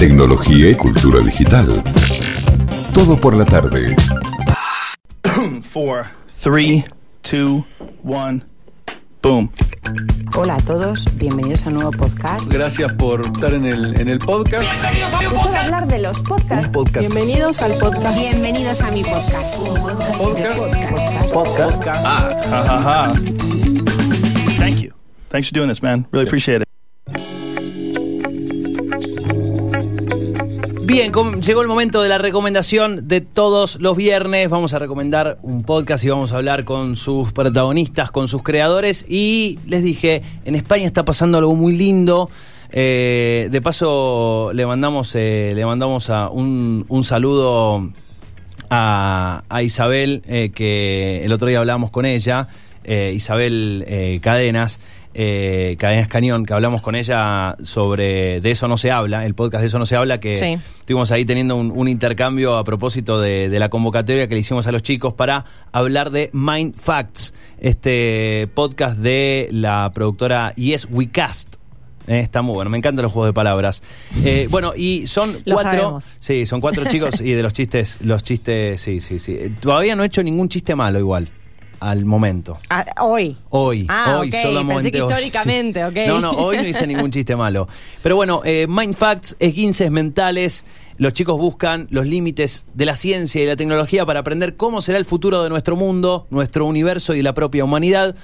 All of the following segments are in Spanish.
tecnología y cultura digital. Todo por la tarde. 4, 3, 2, 1, boom. Hola a todos, bienvenidos a un nuevo podcast. Gracias por estar en el, en el podcast. Escuchad hablar de los podcasts. Bienvenidos al podcast. Bienvenidos a mi podcast. Podcast. Podcast. Ah, ha, ha, ha. Thank you. Thanks for doing this, man. Really appreciate it. Bien, llegó el momento de la recomendación de todos los viernes. Vamos a recomendar un podcast y vamos a hablar con sus protagonistas, con sus creadores. Y les dije, en España está pasando algo muy lindo. Eh, de paso, le mandamos, eh, le mandamos un, saludo a, Isabel, eh, que el otro día hablábamos con ella, eh, Isabel eh, Cadenas, eh, Cadenas Cañón, que hablamos con ella sobre De eso no se habla, el podcast De eso no se habla, que Sí. estuvimos ahí teniendo un, un intercambio a propósito de, de la convocatoria que le hicimos a los chicos para hablar de Mind Facts, este podcast de la productora Yes We Cast. Eh, está muy bueno, me encantan los juegos de palabras. Eh, bueno, y son Lo cuatro. sabemos. Sí, son cuatro chicos y de los chistes, los chistes, sí, sí, sí. Todavía no he hecho ningún chiste malo igual, al momento. Ah, hoy. Hoy, Ah, hoy ok, solamente pensé que hoy, históricamente, ok. No, no, hoy no hice ningún chiste malo. Pero bueno, eh, Mind Facts, esguinces mentales. Los chicos buscan los límites de la ciencia y la tecnología para aprender cómo será el futuro de nuestro mundo, nuestro universo y la propia humanidad.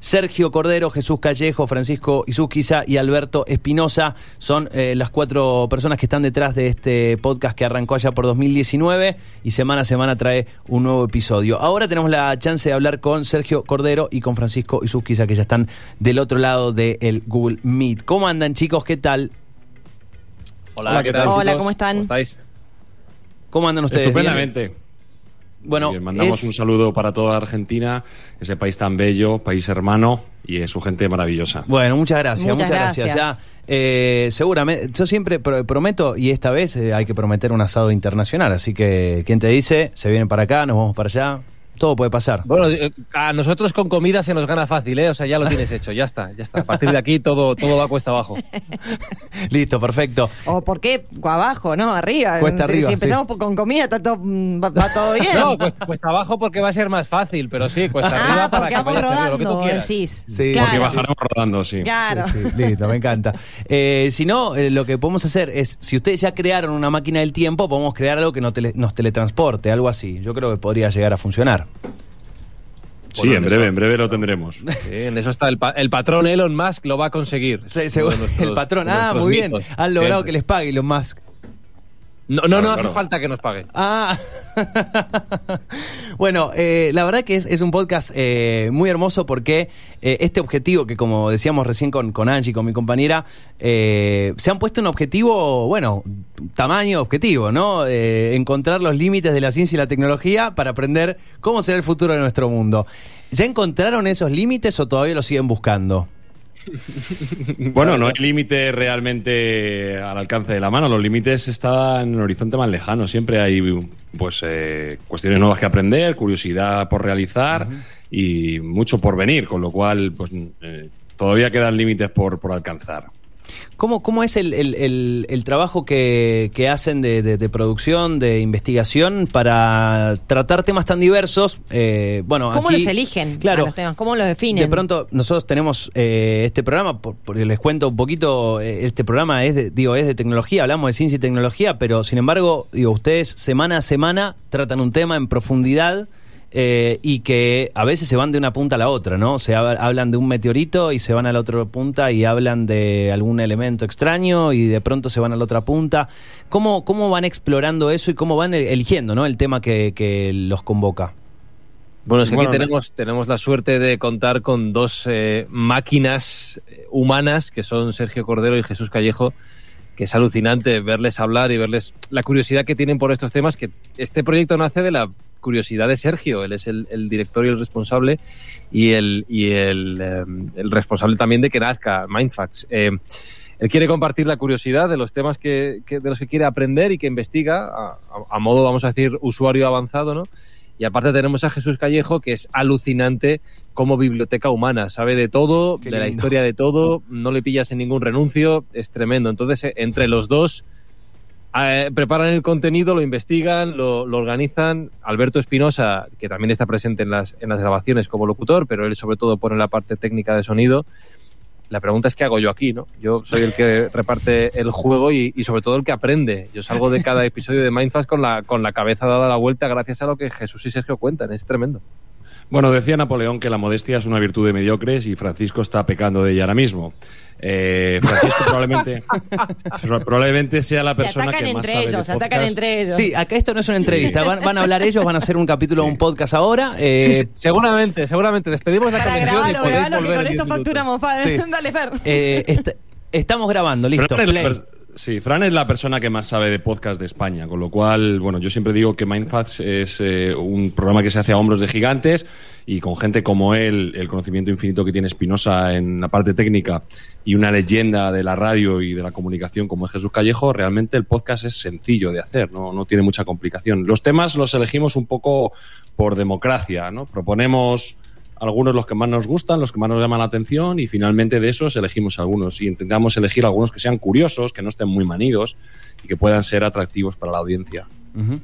Sergio Cordero, Jesús Callejo, Francisco Izuzquiza y Alberto Espinosa son eh, las cuatro personas que están detrás de este podcast que arrancó allá por 2019 y semana a semana trae un nuevo episodio. Ahora tenemos la chance de hablar con Sergio Cordero y con Francisco Izuzquiza que ya están del otro lado del Google Meet. ¿Cómo andan chicos? ¿Qué tal? Hola, ¿qué tal? Hola? ¿cómo están? estáis? ¿Cómo andan ustedes? ¿Bien? Bueno, Bien, mandamos es- un saludo para toda Argentina, ese país tan bello, país hermano y su gente maravillosa. Bueno, muchas gracias, Muchas muchas, gracias. gracias. Ya, eh, seguramente, yo siempre pro- prometo, y esta vez eh, hay que prometer un asado internacional, así que quien te dice, se vienen para acá, nos vamos para allá, todo puede pasar. Bueno, eh, a nosotros con comida se nos gana fácil, ¿eh? O sea, ya lo tienes hecho, ya está, ya está. A partir de aquí todo, todo va cuesta abajo. Listo, perfecto. ¿O por qué abajo, no? Arriba. Cuesta si, arriba, si empezamos con comida, está todo, mm, va, va todo bien. No, cuesta, cuesta abajo porque va a ser más fácil, pero sí, cuesta arriba ah, para porque que vayas haciendo lo que tú rodando, quieras. decís. Sí. claro. Porque bajaremos rodando, sí. Claro. Sí, sí, listo, me encanta. Eh, si no, eh, lo que podemos hacer es, si ustedes ya crearon una máquina del tiempo, podemos crear algo que no tele- nos teletransporte, algo así. Yo creo que podría llegar a funcionar. Sí, Bueno, en en breve, eso- en breve lo tendremos. Sí, en eso está el, pa- el patrón Elon Musk, lo va a conseguir. Sí, seguro- nuestros- el patrón, ah, muy bien, han logrado siempre. que les pague Elon Musk. No, no, Claro, no hace claro. falta que nos pague. Ah, bueno, eh, la verdad que es, es un podcast eh, muy hermoso porque eh, este objetivo que como decíamos recién con, con Angie, con mi compañera, eh, se han puesto un objetivo, bueno, tamaño objetivo, ¿no? Eh, encontrar los límites de la ciencia y la tecnología para aprender cómo será el futuro de nuestro mundo. ¿Ya encontraron esos límites o todavía los siguen buscando? Bueno, no hay límite realmente al alcance de la mano. Los límites están en el horizonte más lejano. Siempre hay pues eh, cuestiones nuevas que aprender, curiosidad por realizar y mucho por venir, con lo cual pues eh, todavía quedan límites por, por alcanzar. ¿Cómo, cómo es el, el- el- el trabajo que, que hacen de, de- de producción, de investigación para tratar temas tan diversos? Eh, bueno, ¿Cómo aquí- los eligen Claro. los temas? ¿Cómo los definen? De pronto nosotros tenemos eh, este programa, por- porque les cuento un poquito, eh, este programa es de, digo, es de tecnología, hablamos de ciencia y tecnología, pero sin embargo, digo, ustedes semana a semana tratan un tema en profundidad eh, y que a veces se van de una punta a la otra, ¿no? Se hab- hablan de un meteorito y se van a la otra punta y hablan de algún elemento extraño y de pronto se van a la otra punta. ¿Cómo, cómo van explorando eso y cómo van eligiendo, ¿no? El tema que, que los convoca. Bueno, es que Bueno, aquí tenemos, tenemos la suerte de contar con dos eh, máquinas eh, humanas, que son Sergio Cordero y Jesús Callejo, que es alucinante verles hablar y verles la curiosidad que tienen por estos temas, que este proyecto nace de la curiosidad de Sergio, él es el, el director y el responsable, y el, y el, eh, el responsable también de que nazca Mindfacts. Eh, él quiere compartir la curiosidad de los temas que, que- de los que quiere aprender y que investiga a, modo, vamos a decir, usuario avanzado, ¿no? Y aparte tenemos a Jesús Callejo, que es alucinante como biblioteca humana, sabe de todo, Qué de la historia de todo, no le pillas en ningún renuncio, es tremendo. Entonces, eh, entre los dos eh, preparan el contenido, lo investigan, lo, organizan. Alberto Espinosa, que también está presente en las, grabaciones como locutor, pero él sobre todo pone la parte técnica de sonido. La pregunta es qué hago yo aquí, ¿no? Yo soy el que reparte el juego y, y sobre todo el que aprende. Yo salgo de cada episodio de Mindfast con la, con la cabeza dada la vuelta gracias a lo que Jesús y Sergio cuentan. Es tremendo. Bueno, decía Napoleón que la modestia es una virtud de mediocres y Francisco está pecando de ella ahora mismo. Eh, Francisco probablemente, probablemente sea la Se persona atacan que más entre sabe de ellos, se atacan entre ellos. Sí, acá esto no es una entrevista. Van, van a hablar ellos, van a hacer un capítulo de un podcast ahora. eh, Sí, sí, seguramente, seguramente. Despedimos la Para conexión y grabarlo, grabalo, que volver con esto 10 minutos. facturamos. fa- Sí. Dale, Fer. eh, est- estamos grabando, listo. Es la play. per- sí, Fran es la persona que más sabe de podcast de España, con lo cual, bueno, yo siempre digo que Mindfacts es eh, un programa que se hace a hombros de gigantes y con gente como él, el conocimiento infinito que tiene Espinosa en la parte técnica y una leyenda de la radio y de la comunicación como es Jesús Callejo, realmente el podcast es sencillo de hacer, no, no tiene mucha complicación. Los temas los elegimos un poco por democracia, ¿no? Proponemos algunos los que más nos gustan, los que más nos llaman la atención y finalmente de esos elegimos algunos y intentamos elegir algunos que sean curiosos, que no estén muy manidos y que puedan ser atractivos para la audiencia. Ujú.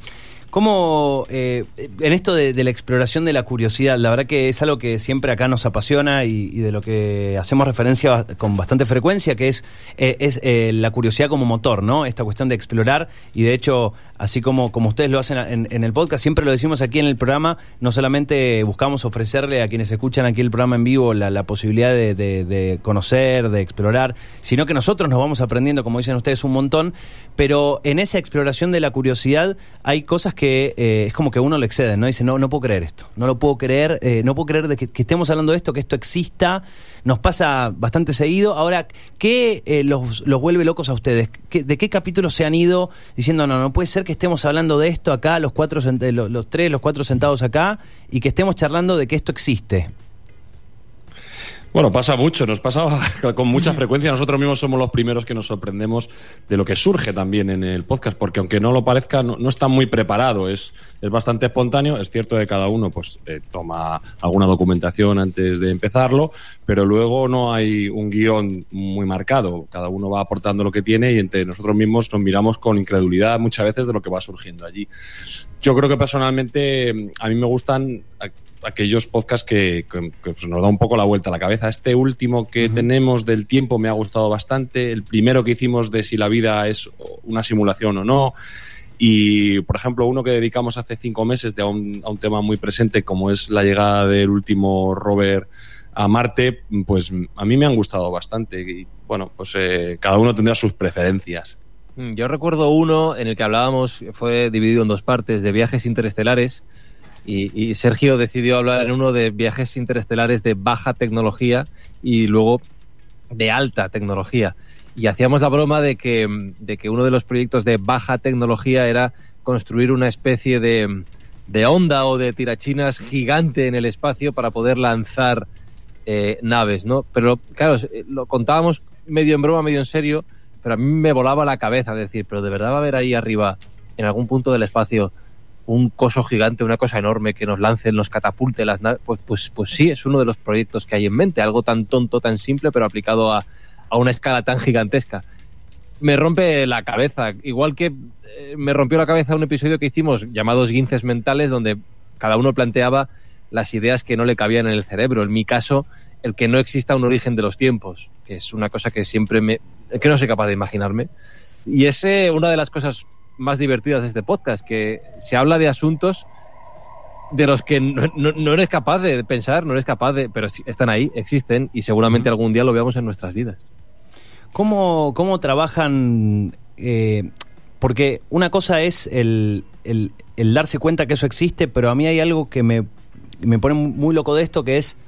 ¿Cómo, eh, en esto de, la exploración de la curiosidad, la verdad que es algo que siempre acá nos apasiona y, de lo que hacemos referencia con bastante frecuencia, que es, eh, es eh, la curiosidad como motor, ¿no? Esta cuestión de explorar y de hecho, así como, como ustedes lo hacen en, el podcast, siempre lo decimos aquí en el programa, no solamente buscamos ofrecerle a quienes escuchan aquí el programa en vivo la, posibilidad de, conocer, de explorar, sino que nosotros nos vamos aprendiendo, como dicen ustedes, un montón, pero en esa exploración de la curiosidad hay cosas que eh, es como que uno le exceden, ¿no? Dice, no, no puedo creer esto, no lo puedo creer, eh, no puedo creer de que, que estemos hablando de esto, que esto exista, nos pasa bastante seguido. Ahora, ¿qué eh, los, los vuelve locos a ustedes? ¿Qué- ¿De qué capítulos se han ido diciendo, no, no puede ser que estemos hablando de esto acá, los cuatro, los tres, los cuatro sentados acá, y que estemos charlando de que esto existe? Bueno, pasa mucho, nos pasa con mucha frecuencia. Nosotros mismos somos los primeros que nos sorprendemos de lo que surge también en el podcast, porque aunque no lo parezca, no, está muy preparado, es, es bastante espontáneo. Es cierto que cada uno pues eh, toma alguna documentación antes de empezarlo, pero luego no hay un guion muy marcado. Cada uno va aportando lo que tiene y entre nosotros mismos nos miramos con incredulidad muchas veces de lo que va surgiendo allí. Yo creo que personalmente a mí me gustan aquellos podcasts que, que, que pues nos da un poco la vuelta a la cabeza. Este último que tenemos del tiempo me ha gustado bastante. El primero que hicimos de si la vida es una simulación o no. Y, por ejemplo, uno que dedicamos hace cinco meses de a, un, a un tema muy presente como es la llegada del último rover a Marte, pues a mí me han gustado bastante. Y, bueno, pues eh, cada uno tendrá sus preferencias. Mm, Yo recuerdo uno en el que hablábamos, fue dividido en dos partes, de viajes interestelares. Y, Sergio decidió hablar en uno de viajes interestelares de baja tecnología y luego de alta tecnología. Y hacíamos la broma de que, de que uno de los proyectos de baja tecnología era construir una especie de, de onda o de tirachinas gigante en el espacio para poder lanzar eh, naves, ¿no? Pero claro, lo contábamos medio en broma, medio en serio, pero a mí me volaba la cabeza decir, pero de verdad va a haber ahí arriba, en algún punto del espacio, un coso gigante, una cosa enorme que nos lance, nos catapulte las naves. Pues, pues, pues sí, es uno de los proyectos que hay en mente, algo tan tonto, tan simple, pero aplicado a, a una escala tan gigantesca. Me rompe la cabeza, igual que eh, me rompió la cabeza un episodio que hicimos llamados guinces mentales, donde cada uno planteaba las ideas que no le cabían en el cerebro. En mi caso, el que no exista un origen de los tiempos, que es una cosa que siempre me. que no soy capaz de imaginarme. Y es eh, una de las cosas más divertidas de este podcast, que se habla de asuntos de los que no, no, no, eres capaz de pensar, no eres capaz de... pero están ahí, existen y seguramente algún día lo veamos en nuestras vidas. ¿Cómo, cómo trabajan? Eh, porque una cosa es el, el, el, darse cuenta que eso existe, pero a mí hay algo que me, me pone muy loco de esto, que es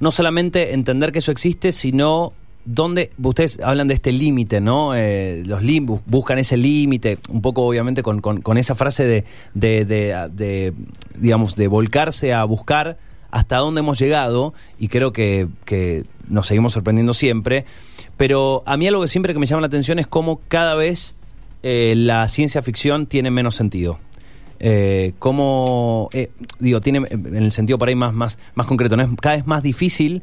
no solamente entender que eso existe, sino ¿Dónde, ustedes hablan de este límite, ¿no? Eh, los limbus buscan ese límite, un poco obviamente con, con, con esa frase de, de, de, de, digamos, de volcarse a buscar hasta dónde hemos llegado, y creo que, que, nos seguimos sorprendiendo siempre. Pero a mí algo que siempre que me llama la atención es cómo cada vez eh, la ciencia ficción tiene menos sentido. Eh, cómo, digo, tiene en el sentido por ahí más, más, más concreto, ¿no? es cada vez más difícil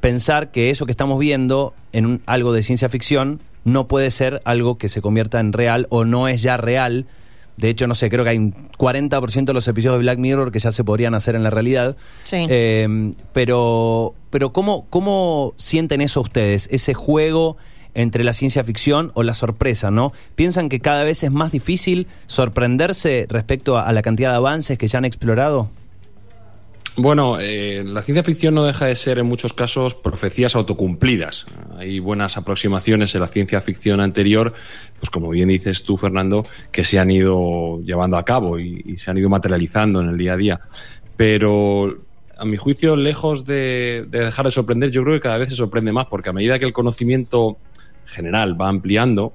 pensar que eso que estamos viendo en un- algo de ciencia ficción no puede ser algo que se convierta en real o no es ya real. De hecho, no sé, creo que hay un 40% de los episodios de Black Mirror que ya se podrían hacer en la realidad. Sí. Eh, pero, pero ¿cómo, ¿cómo sienten eso ustedes? Ese juego entre la ciencia ficción o la sorpresa, ¿no? ¿Piensan que cada vez es más difícil sorprenderse respecto a, a la cantidad de avances que ya han explorado? Bueno, eh, la ciencia ficción no deja de ser en muchos casos profecías autocumplidas. Hay buenas aproximaciones en la ciencia ficción anterior, pues como bien dices tú, Fernando, que se han ido llevando a cabo y, se han ido materializando en el día a día. Pero a mi juicio, lejos de, de dejar de sorprender, yo creo que cada vez se sorprende más, porque a medida que el conocimiento general va ampliando,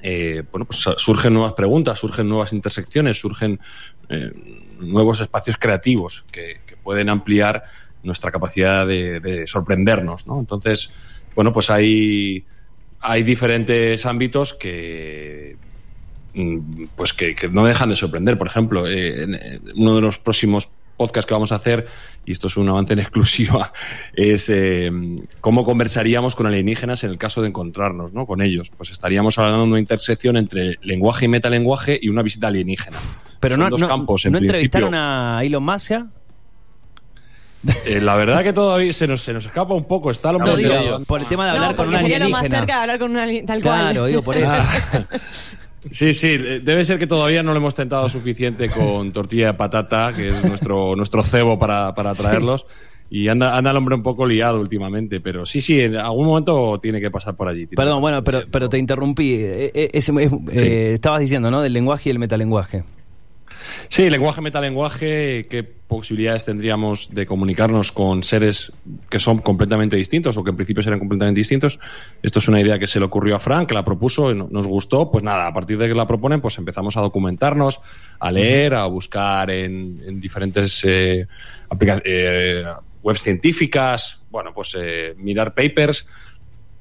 eh, bueno, pues surgen nuevas preguntas, surgen nuevas intersecciones, surgen eh, nuevos espacios creativos que pueden ampliar nuestra capacidad de, de sorprendernos, ¿no? Entonces, bueno, pues hay, hay diferentes ámbitos que mm, pues que, que no dejan de sorprender. Por ejemplo, eh, en, en uno de los próximos podcasts que vamos a hacer, y esto es un avance en exclusiva, es eh, cómo conversaríamos con alienígenas en el caso de encontrarnos ¿no? con ellos. Pues estaríamos hablando de una intersección entre lenguaje y metalenguaje y una visita alienígena. Pero Son no, dos no, campos, en ¿no entrevistaron a Elon Musk? Eh, la verdad que todavía se nos, se nos escapa un poco. Está lo No, digo, liado. por el tema de hablar no, con un porque sería lo más alienígena. cerca de hablar con un alien- tal Claro, cual. digo por eso. Sí, sí, eh, debe ser que todavía no lo hemos tentado suficiente con tortilla de patata, que es nuestro, nuestro cebo para, para traerlos. Y anda, anda el hombre un poco liado últimamente, pero sí, sí, en algún momento tiene que pasar por allí. Perdón, bueno, pero, pero te interrumpí. Eh, eh, ese- es- eh, estabas diciendo, ¿no? Del lenguaje y el metalenguaje. Sí, lenguaje, metalenguaje, ¿qué posibilidades tendríamos de comunicarnos con seres que son completamente distintos o que en principio serán completamente distintos? Esto es una idea que se le ocurrió a Frank, que la propuso, nos gustó, pues nada, a partir de que la proponen, pues empezamos a documentarnos, a leer, a buscar en, en diferentes eh, eh, webs científicas, bueno, pues eh, mirar papers,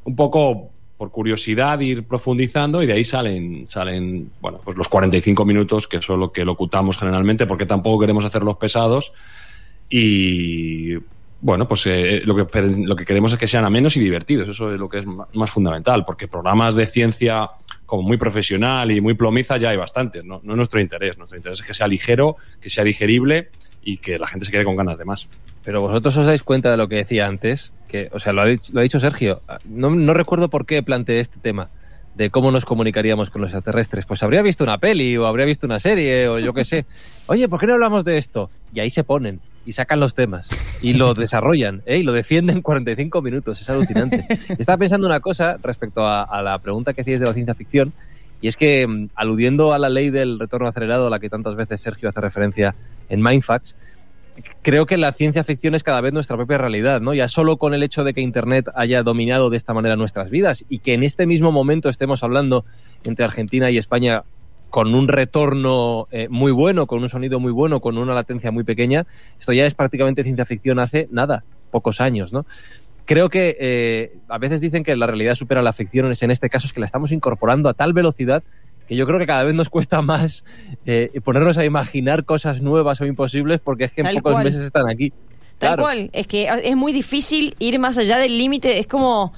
un poco por curiosidad ir profundizando y de ahí salen salen bueno pues los 45 minutos que son lo que locutamos generalmente porque tampoco queremos hacerlos pesados. Y bueno pues eh, lo que lo que queremos es que sean amenos y divertidos. Eso es lo que es más fundamental porque programas de ciencia como muy profesional y muy plomiza ya hay bastantes no, no es nuestro interés. Nuestro interés es que sea ligero que sea digerible y que la gente se quede con ganas de más Pero vosotros os dais cuenta de lo que decía antes, que, o sea, lo ha dicho, lo ha dicho Sergio. No, no recuerdo por qué planteé este tema de cómo nos comunicaríamos con los extraterrestres. Pues habría visto una peli o habría visto una serie o yo qué sé. Oye, ¿por qué no hablamos de esto? Y ahí se ponen y sacan los temas y lo desarrollan ¿eh? y lo defienden 45 minutos. Es alucinante. Estaba pensando una cosa respecto a, a la pregunta que hacíais de la ciencia ficción y es que mm, aludiendo a la ley del retorno acelerado a la que tantas veces Sergio hace referencia en Mindfacts, creo que la ciencia ficción es cada vez nuestra propia realidad, ¿no? Ya solo con el hecho de que Internet haya dominado de esta manera nuestras vidas y que en este mismo momento estemos hablando entre Argentina y España con un retorno eh, muy bueno, con un sonido muy bueno, con una latencia muy pequeña, esto ya es prácticamente ciencia ficción hace nada, pocos años, ¿no? Creo que eh, a veces dicen que la realidad supera la ficción, en este caso es que la estamos incorporando a tal velocidad que yo creo que cada vez nos cuesta más eh, ponernos a imaginar cosas nuevas o imposibles porque es que en pocos cual. meses están aquí. Tal Claro. cual. Es que es muy difícil ir más allá del límite. Es como.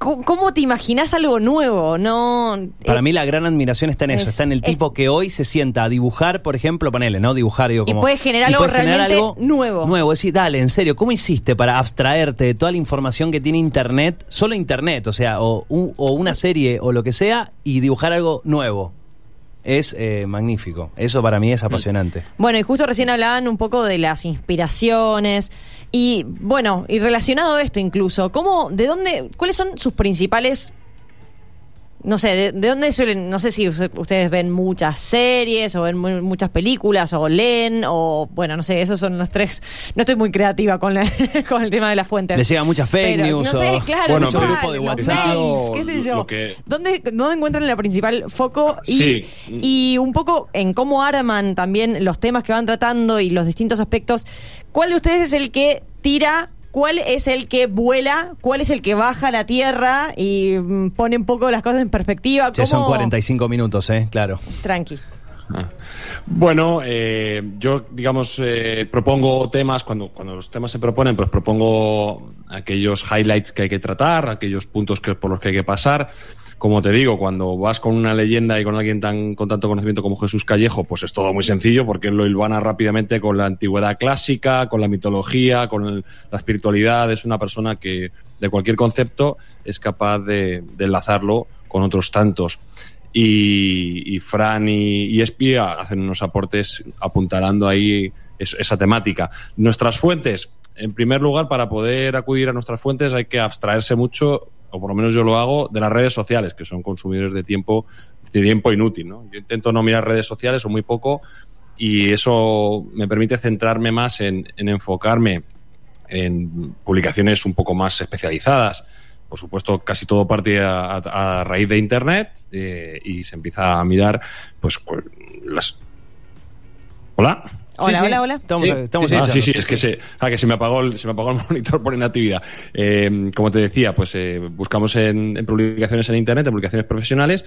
¿Cómo, te imaginas algo nuevo? No. Para eh, mí la gran admiración está en eso, es- está en el es- tipo que hoy se sienta a dibujar, por ejemplo, ponele, ¿no? Dibujar, digo, Y como... puede generar algo realmente nuevo. Nuevo, decir, dale, en serio, ¿cómo hiciste para abstraerte de toda la información que tiene Internet, solo Internet, o sea, o, un- o una serie o lo que sea, y dibujar algo nuevo? Es eh, magnífico, eso para mí es apasionante. Bueno, y justo recién hablaban un poco de las inspiraciones. Y bueno, y relacionado a esto incluso, ¿cómo, de dónde, cuáles son sus principales no sé, de, de dónde suelen, no sé si us- ustedes ven muchas series o ven mu- muchas películas o leen o, bueno, no sé, esos son los tres. No estoy muy creativa con, la- con el tema de las fuentes. Les llega muchas fake Pero, news No sé, o- claro, Bueno, pero- grupo de WhatsApp. mails, qué sé yo. que- ¿Dónde, ¿Dónde encuentran la principal foco? Y, Sí. y un poco en cómo arman también los temas que van tratando y los distintos aspectos. ¿Cuál de ustedes es el que tira? ¿Cuál es el que vuela? ¿Cuál es el que baja a la tierra y mm, pone un poco las cosas en perspectiva? Che, son ¿Cómo- 45 minutos, ¿eh? Claro. Tranqui. Ah. Bueno, eh, yo, digamos, eh, propongo temas, cuando, cuando los temas se proponen, pues propongo aquellos highlights que hay que tratar, aquellos puntos que, por los que hay que pasar. Como te digo, cuando vas con una leyenda y con alguien tan, con tanto conocimiento como Jesús Callejo, pues es todo muy sencillo porque él lo hilvana rápidamente con la antigüedad clásica, con la mitología, con el- la espiritualidad. Es una persona que de cualquier concepto es capaz de, enlazarlo con otros tantos. Y, y Fran y, y Espía hacen unos aportes apuntalando ahí es- esa temática. Nuestras fuentes, en primer lugar, para poder acudir a nuestras fuentes hay que abstraerse mucho, o por lo menos yo lo hago, de las redes sociales, que son consumidores de tiempo, de tiempo inútil. ¿no? Yo intento no mirar redes sociales o muy poco, y eso me permite centrarme más en, en enfocarme en publicaciones un poco más especializadas. Por supuesto, casi todo parte a, a- raíz de Internet eh, y se empieza a mirar, pues, cu- las. ¿Hola? Hola, Sí, hola, hola. Estamos, Sí, estamos sí, sí, sí, sí, es que se, ah, que se me apagó el, se me apagó el monitor por inactividad. Eh, como te decía, pues eh, buscamos en, en publicaciones en internet, en publicaciones profesionales,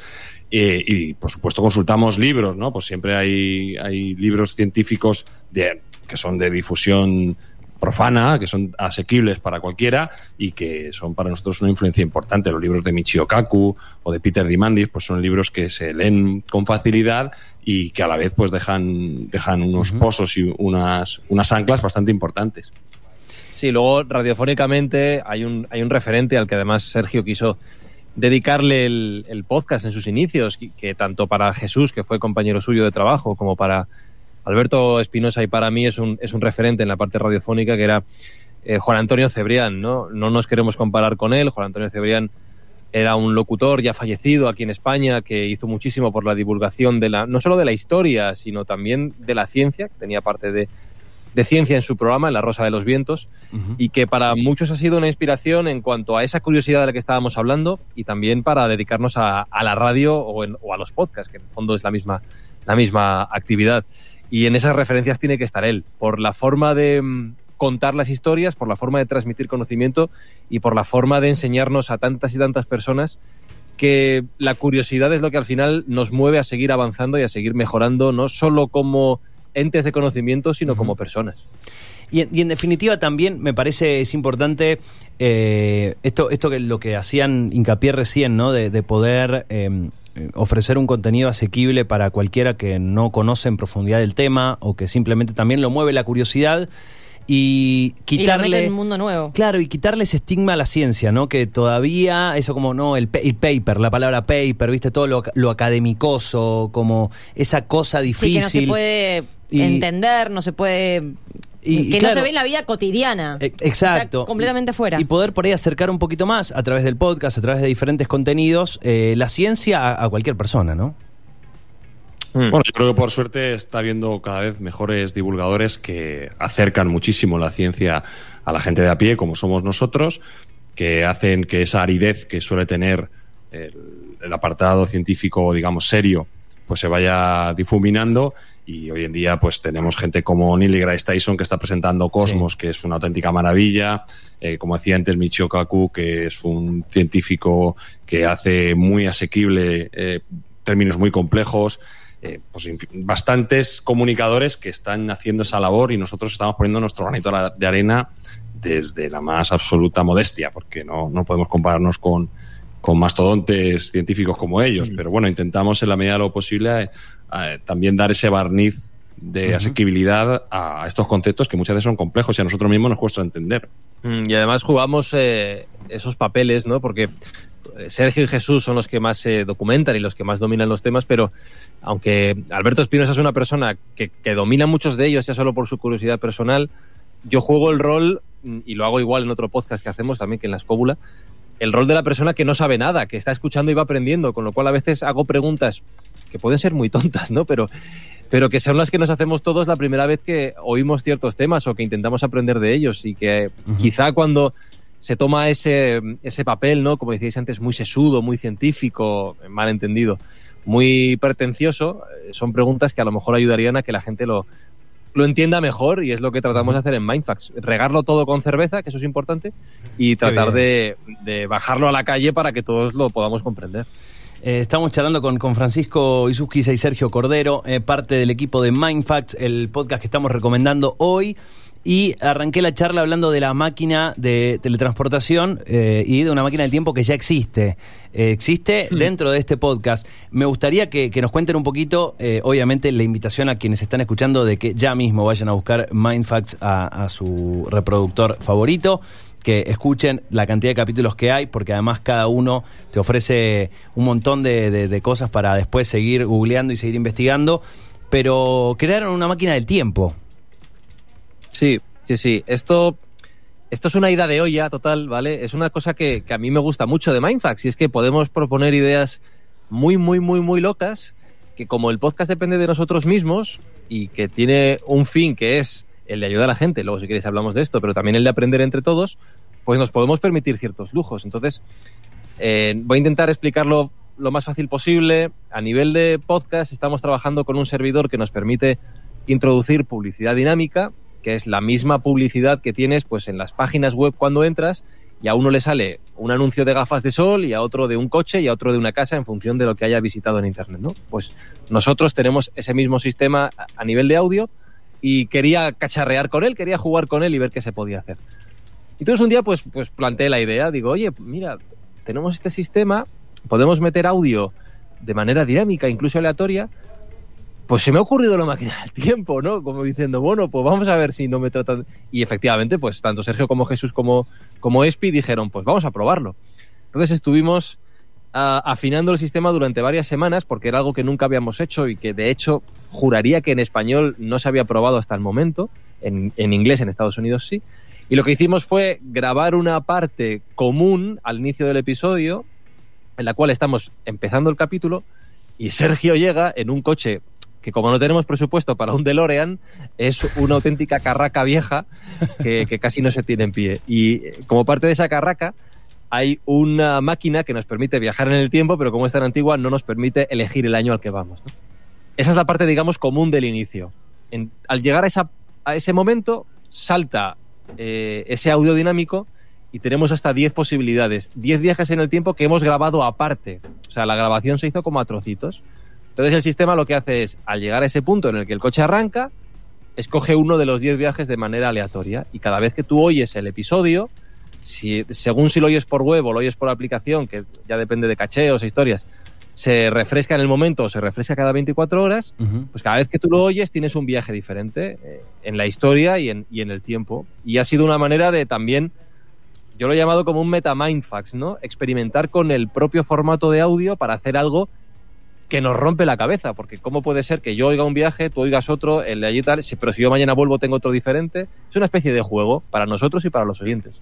eh, y por supuesto consultamos libros, ¿no? Pues siempre hay, hay libros científicos de, que son de difusión profana, que son asequibles para cualquiera y que son para nosotros una influencia importante. Los libros de Michio Kaku o de Peter Diamandis, pues son libros que se leen con facilidad y que a la vez pues dejan, dejan unos pozos y unas, unas anclas bastante importantes. Sí, luego radiofónicamente hay un, hay un referente al que además Sergio quiso dedicarle el, el podcast en sus inicios, que, que tanto para Jesús, que fue compañero suyo de trabajo, como para Alberto Espinosa y para mí es un, es un referente en la parte radiofónica, que era eh, Juan Antonio Cebrián. ¿no? no nos queremos comparar con él. Juan Antonio Cebrián era un locutor ya fallecido aquí en España que hizo muchísimo por la divulgación de la no solo de la historia, sino también de la ciencia, que tenía parte de, de ciencia en su programa, en La Rosa de los Vientos, y que para muchos ha sido una inspiración en cuanto a esa curiosidad de la que estábamos hablando y también para dedicarnos a, a la radio o, en- o a los podcasts, que en el fondo es la misma, la misma actividad. Y en esas referencias tiene que estar él, por la forma de mm, contar las historias, por la forma de transmitir conocimiento y por la forma de enseñarnos a tantas y tantas personas que la curiosidad es lo que al final nos mueve a seguir avanzando y a seguir mejorando, no solo como entes de conocimiento, sino como personas. Y en, y en definitiva también me parece es importante eh, esto, esto que lo que hacían hincapié recién, ¿no? De, de poder eh, ofrecer un contenido asequible para cualquiera que no conoce en profundidad el tema o que simplemente también lo mueve la curiosidad y Y quitarle en un mundo nuevo. Claro, y quitarle ese estigma a la ciencia, ¿no? Que todavía, eso como, no, el, el paper, la palabra paper, ¿viste? Todo lo, lo academicoso, como esa cosa Sí, difícil. que no se puede Y- entender, no se puede. Y- y que claro. no se ve en la vida cotidiana. E- Exacto. Está completamente afuera. Y poder por ahí acercar un poquito más a través del podcast, a través de diferentes contenidos, eh, la ciencia a, a cualquier persona, ¿no? Bueno, yo creo que por suerte está habiendo cada vez mejores divulgadores que acercan muchísimo la ciencia a la gente de a pie, como somos nosotros, que hacen que esa aridez que suele tener el, el apartado científico, digamos, serio, pues se vaya difuminando y hoy en día pues tenemos gente como Neil deGrasse Tyson que está presentando Cosmos, que es una auténtica maravilla, eh, como decía antes Michio Kaku, que es un científico que hace muy asequible eh, términos muy complejos, eh, pues bastantes comunicadores que están haciendo esa labor y nosotros estamos poniendo nuestro granito de arena desde la más absoluta modestia, porque no, no podemos compararnos con, con mastodontes científicos como ellos, pero bueno, intentamos en la medida de lo posible eh, también dar ese barniz de asequibilidad a, a estos conceptos que muchas veces son complejos y a nosotros mismos nos cuesta entender. Mm, Y además jugamos eh, esos papeles, ¿no? Porque eh, Sergio y Jesús son los que más se documentan y los que más dominan los temas, pero aunque Alberto Espinosa es una persona que, que domina muchos de ellos, ya solo por su curiosidad personal, yo juego el rol, mm, y lo hago igual en otro podcast que hacemos también, que en la escóbula, el rol de la persona que no sabe nada, que está escuchando y va aprendiendo, con lo cual a veces hago preguntas que pueden ser muy tontas, ¿no? Pero, pero que son las que nos hacemos todos la primera vez que oímos ciertos temas o que intentamos aprender de ellos y que quizá cuando se toma ese, ese papel, ¿no? Como decíais antes, muy sesudo, muy científico, mal entendido, muy pretencioso, eh, son preguntas que a lo mejor ayudarían a que la gente lo, lo entienda mejor y es lo que tratamos de hacer en Mindfax. Regarlo todo con cerveza, que eso es importante, y tratar de, de bajarlo a la calle para que todos lo podamos comprender. Eh, estamos charlando con, con Francisco Isusquiza y Sergio Cordero, eh, parte del equipo de Mindfacts, el podcast que estamos recomendando hoy. Y arranqué la charla hablando de la máquina de teletransportación eh, y de una máquina del tiempo que ya existe. Eh, existe dentro de este podcast. Me gustaría que, que nos cuenten un poquito, eh, obviamente, la invitación a quienes están escuchando de que ya mismo vayan a buscar Mindfacts a, a su reproductor favorito que escuchen la cantidad de capítulos que hay, porque además cada uno te ofrece un montón de, de- cosas para después seguir googleando y seguir investigando. Pero crearon una máquina del tiempo. Sí, sí, sí. Esto, esto es una idea de olla total, ¿vale? Es una cosa que, que a mí me gusta mucho de Mindfax y es que podemos proponer ideas muy, muy, muy, muy locas que como el podcast depende de nosotros mismos y que tiene un fin que es el de ayudar a la gente, luego si queréis hablamos de esto, pero también el de aprender entre todos, pues nos podemos permitir ciertos lujos. Entonces, eh, voy a intentar explicarlo lo más fácil posible. A nivel de podcast, estamos trabajando con un servidor que nos permite introducir publicidad dinámica, que es la misma publicidad que tienes pues, en las páginas web cuando entras, y a uno le sale un anuncio de gafas de sol, y a otro de un coche, y a otro de una casa, en función de lo que haya visitado en Internet. ¿no? Pues nosotros tenemos ese mismo sistema a- a nivel de audio, y quería cacharrear con él, quería jugar con él y ver qué se podía hacer. Entonces un día pues, pues planteé la idea, digo, oye, mira, tenemos este sistema, podemos meter audio de manera dinámica, incluso aleatoria, pues se me ha ocurrido la máquina del tiempo, ¿no? Como diciendo, bueno, pues vamos a ver si no me tratan... Y efectivamente, pues tanto Sergio como Jesús como, como Espi dijeron, pues vamos a probarlo. Entonces estuvimos afinando el sistema durante varias semanas porque era algo que nunca habíamos hecho y que de hecho juraría que en español no se había probado hasta el momento, en, en inglés en Estados Unidos sí. Y lo que hicimos fue grabar una parte común al inicio del episodio, en la cual estamos empezando el capítulo, y Sergio llega en un coche que como no tenemos presupuesto para un DeLorean, es una auténtica carraca vieja que, que casi no se tiene en pie. Y eh, como parte de esa carraca hay una máquina que nos permite viajar en el tiempo, pero como es tan antigua no nos permite elegir el año al que vamos. Esa es la parte, digamos, común del inicio. Al llegar a ese momento, salta eh, ese audio dinámico y tenemos hasta 10 posibilidades. 10 viajes en el tiempo que hemos grabado aparte. O sea, la grabación se hizo como a trocitos. Entonces el sistema lo que hace es, al llegar a ese punto en el que el coche arranca, escoge uno de los 10 viajes de manera aleatoria. Y cada vez que tú oyes el episodio, si, según si lo oyes por web o lo oyes por aplicación, que ya depende de cacheos e historias, se refresca en el momento o se refresca cada 24 horas, pues cada vez que tú lo oyes tienes un viaje diferente eh, en la historia y en, y en el tiempo. Y ha sido una manera de también, yo lo he llamado como un meta mindfax, ¿no? Experimentar con el propio formato de audio para hacer algo que nos rompe la cabeza, porque cómo puede ser que yo oiga un viaje, tú oigas otro, el de allí tal, si- pero si yo mañana vuelvo tengo otro diferente. Es una especie de juego para nosotros y para los oyentes.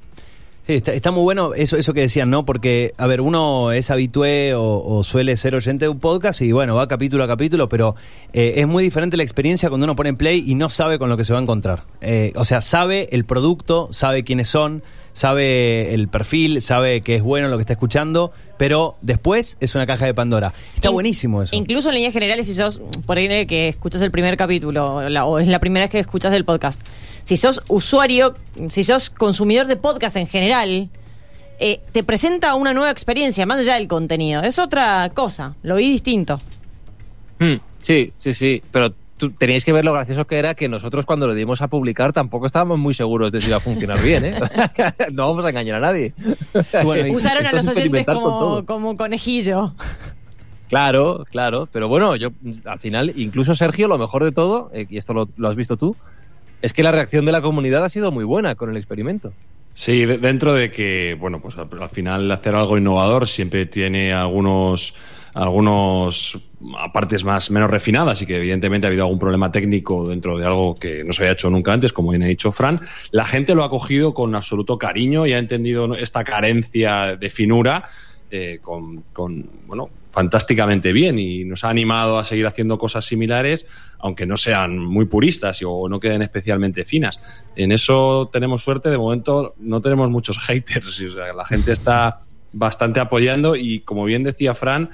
Sí, está, está muy bueno eso, eso que decían, ¿no? Porque, a ver, uno es habitué o, o suele ser oyente de un podcast y, bueno, va capítulo a capítulo, pero eh, es muy diferente la experiencia cuando uno pone en play y no sabe con lo que se va a encontrar. Eh, o sea, sabe el producto, sabe quiénes son, sabe el perfil, sabe que es bueno lo que está escuchando, pero después es una caja de Pandora. Está In- buenísimo eso. Incluso en líneas generales, si sos, por ahí que escuchas el primer capítulo o, la- o es la primera vez que escuchas el podcast, si sos usuario, si sos consumidor de podcast en general, eh, te presenta una nueva experiencia, más allá del contenido. Es otra cosa, lo vi distinto. Hmm, sí, sí, sí, pero tú teníais que ver lo gracioso que era que nosotros cuando lo dimos a publicar tampoco estábamos muy seguros de si iba a funcionar bien, ¿eh? no vamos a engañar a nadie. Bueno, Usaron a los oyentes como, como conejillo. Claro, claro, pero bueno, yo al final, incluso Sergio, lo mejor de todo, eh, y esto lo, lo has visto tú, es que la reacción de la comunidad ha sido muy buena con el experimento. Sí, de- dentro de que, bueno, pues al, al final hacer algo innovador siempre tiene algunos algunos partes más menos refinadas y que evidentemente ha habido algún problema técnico dentro de algo que no se había hecho nunca antes, como bien ha dicho Fran, la gente lo ha cogido con absoluto cariño y ha entendido esta carencia de finura eh, con, bueno, fantásticamente bien y nos ha animado a seguir haciendo cosas similares, aunque no sean muy puristas o no queden especialmente finas. En eso tenemos suerte, de momento no tenemos muchos haters, la gente está bastante apoyando y como bien decía Fran,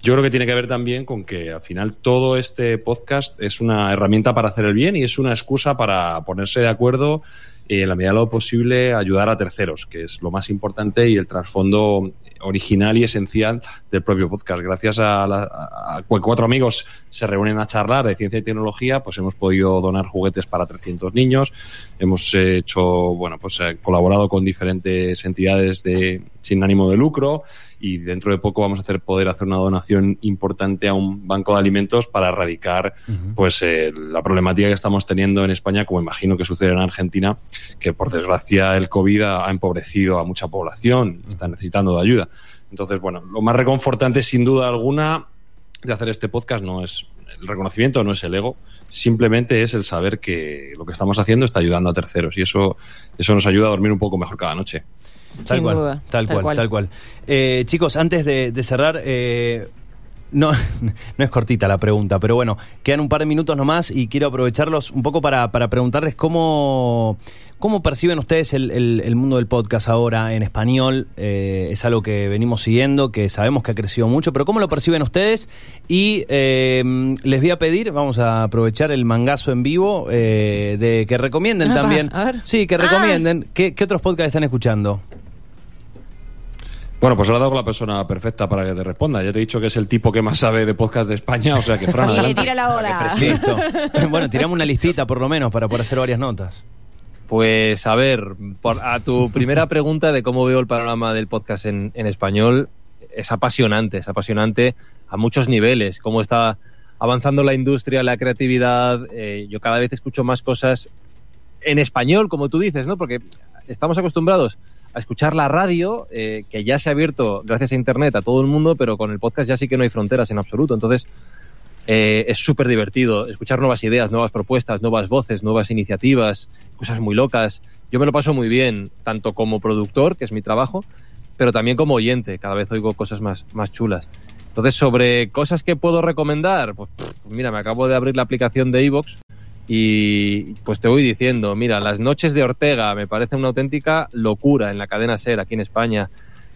yo creo que tiene que ver también con que al final todo este podcast es una herramienta para hacer el bien y es una excusa para ponerse de acuerdo y en la medida de lo posible ayudar a terceros, que es lo más importante y el trasfondo original y esencial del propio podcast. Gracias a, la- cuatro amigos se reúnen a charlar de ciencia y tecnología, pues hemos podido donar juguetes para 300 niños, hemos hecho, bueno, pues eh, colaborado con diferentes entidades de sin ánimo de lucro y dentro de poco vamos a hacer poder hacer una donación importante a un banco de alimentos para erradicar pues eh, la problemática que estamos teniendo en España, como imagino que sucede en Argentina, que por desgracia el COVID ha, ha empobrecido a mucha población, está necesitando de ayuda. Entonces, bueno, lo más reconfortante sin duda alguna de hacer este podcast no es el reconocimiento, no es el ego, simplemente es el saber que lo que estamos haciendo está ayudando a terceros y eso, eso nos ayuda a dormir un poco mejor cada noche. Tal Sin cual, duda, tal, tal cual, cual. tal cual. Eh, chicos, antes de, de cerrar, eh, no, no es cortita la pregunta, pero bueno, quedan un par de minutos nomás y quiero aprovecharlos un poco para, para preguntarles cómo, cómo perciben ustedes el, el- el mundo del podcast ahora en español. Eh, es algo que venimos siguiendo, que sabemos que ha crecido mucho, pero ¿cómo lo perciben ustedes? Y eh, les voy a pedir, vamos a aprovechar el mangazo en vivo, eh, de que recomienden también. a ver. Sí, que Ah. recomienden. ¿Qué, ¿Qué otros podcasts están escuchando? Bueno, pues ahora he dado con la persona perfecta para que te responda. Ya te he dicho que es el tipo que más sabe de podcast de España, o sea que Fran, Y le adelante. tira la hora. Listo. bueno, tiramos una listita por lo menos para poder hacer varias notas. Pues a ver, por- a tu primera pregunta de cómo veo el panorama del podcast en, en español, es apasionante, es apasionante a muchos niveles, cómo está avanzando la industria, la creatividad. eh, yo cada vez escucho más cosas en español, como tú dices, ¿no? Porque estamos acostumbrados a escuchar la radio, eh, que ya se ha abierto gracias a Internet a todo el mundo, pero con el podcast ya sí que no hay fronteras en absoluto. Entonces, eh, es súper divertido escuchar nuevas ideas, nuevas propuestas, nuevas voces, nuevas iniciativas, cosas muy locas. Yo me lo paso muy bien, tanto como productor, que es mi trabajo, pero también como oyente. Cada vez oigo cosas más, más chulas. Entonces, sobre cosas que puedo recomendar, pues mira, me acabo de abrir la aplicación de Evox y pues te voy diciendo, mira, Las Noches de Ortega me parece una auténtica locura en la cadena SER aquí en España.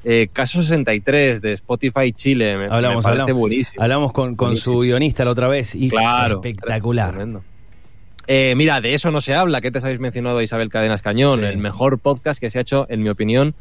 Eh, Caso 63 de Spotify Chile me, me Hablamos, parece hablamos, buenísimo. hablamos con, con su guionista la otra vez y Claro. espectacular. Tremendo. Eh, mira, de eso no se habla. ¿Qué te habéis mencionado a Isabel Cadenas Cañón? Sí. El mejor podcast que se ha hecho, en mi opinión,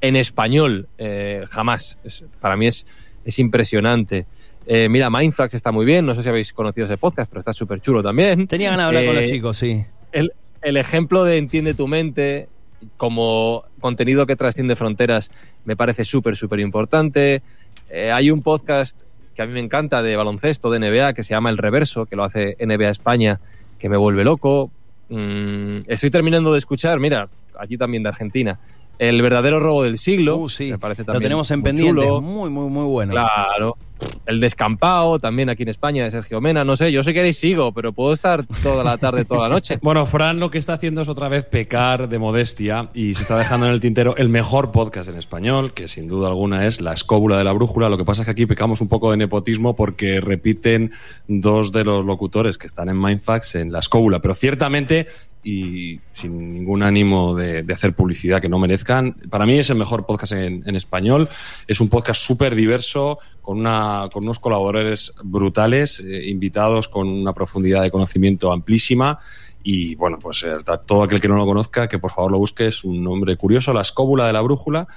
en español. Eh, jamás. Es- para mí es, es impresionante. Eh, mira, Mindfax está muy bien. No sé si habéis conocido ese podcast, pero está súper chulo también. Tenía ganas de hablar con Eh, los chicos, sí. el, el ejemplo de Entiende tu mente como contenido que trasciende fronteras me parece súper, súper importante. Eh, hay un podcast que a mí me encanta de baloncesto, de NBA, que se llama El Reverso, que lo hace NBA España, que me vuelve loco. Mm, estoy terminando de escuchar, mira, allí también de Argentina, El verdadero robo del siglo. Uh, sí. me parece Lo tenemos en muy pendiente. chulo. Muy, muy, muy bueno. Claro. El descampado, también aquí en España, de Sergio Mena. No sé, yo si queréis sigo, pero puedo estar toda la tarde, toda la noche. Bueno, Fran lo que está haciendo es otra vez pecar de modestia y se está dejando en el tintero el mejor podcast en español, que sin duda alguna es La Escóbula de la Brújula. Lo que pasa es que aquí pecamos un poco de nepotismo porque repiten dos de los locutores que están en Mindfax en La Escóbula, pero ciertamente y sin ningún ánimo de, de hacer publicidad que no merezcan, para mí es el mejor podcast en, en español. Es un podcast súper diverso, con, una, con unos colaboradores brutales, eh, invitados con una profundidad de conocimiento amplísima. Y bueno, pues eh, todo aquel que no lo conozca, que por favor lo busque, es un nombre curioso, La Escóbula de la Brújula.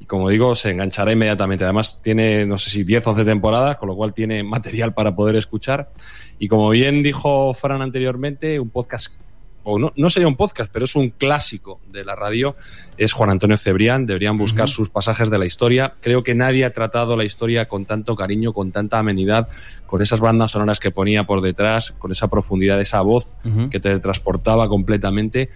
Y como digo, se enganchará inmediatamente. Además, tiene, no sé si 10 o 11 temporadas, con lo cual tiene material para poder escuchar. Y como bien dijo Fran anteriormente, un podcast o no, no sería un podcast, pero es un clásico de la radio, es Juan Antonio Cebrián. Deberían buscar sus pasajes de la historia. Creo que nadie ha tratado la historia con tanto cariño, con tanta amenidad, con esas bandas sonoras que ponía por detrás, con esa profundidad, esa voz que te transportaba completamente.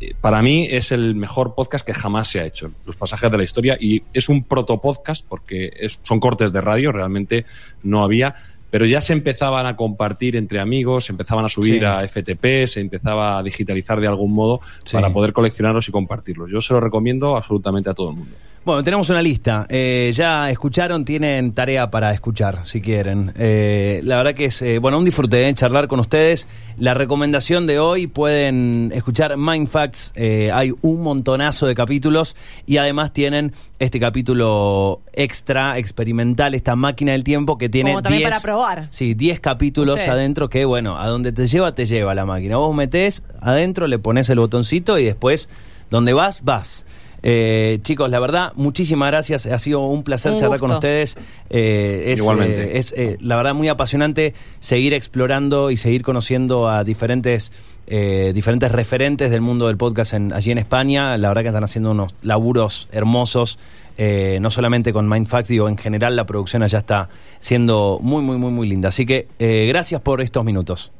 Eh, Para mí es el mejor podcast que jamás se ha hecho, los pasajes de la historia, y es un protopodcast porque es- son cortes de radio, realmente no había, pero ya se empezaban a compartir entre amigos, se empezaban a subir Sí. a FTP, se empezaba a digitalizar de algún modo Sí. para poder coleccionarlos y compartirlos. Yo se lo recomiendo absolutamente a todo el mundo. Bueno, tenemos una lista. Eh, ya escucharon, tienen tarea para escuchar, si quieren. Eh, la verdad que es, eh, bueno, un disfrute eh, charlar con ustedes. La recomendación de hoy, pueden escuchar Mindfacts. Eh, hay un montonazo de capítulos y además tienen este capítulo extra, experimental, esta máquina del tiempo que tiene Como también 10 para probar. Sí, 10 capítulos adentro que, bueno, a donde te lleva, te lleva la máquina. Vos metés adentro, le pones el botoncito y después, donde vas, vas. Eh, chicos, la verdad, muchísimas gracias. Ha sido un placer Un charlar con ustedes. Eh, es, Igualmente. eh, es eh, la verdad muy apasionante seguir explorando y seguir conociendo a diferentes eh, diferentes referentes del mundo del podcast en- allí en España. La verdad que están haciendo unos laburos hermosos. eh, no solamente con Mindfax, digo, en general la producción allá está siendo muy, muy, muy, muy linda. Así que eh, gracias por estos minutos.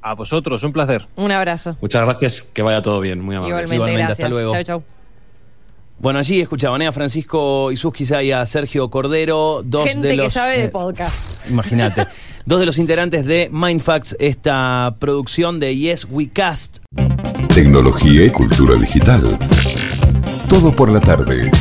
A vosotros, un placer. Un abrazo. Muchas gracias, que vaya todo bien, muy amable. Igualmente, Igualmente, gracias. hasta luego. Chau, chau. Bueno, allí escuchaban ¿eh? a Francisco Isuskisa y a Sergio Cordero, dos Gente de los. que sabe de eh, podcast. Imagínate. Dos de los integrantes de Mindfax, esta producción de Yes We Cast. Tecnología y cultura digital. Todo por la tarde.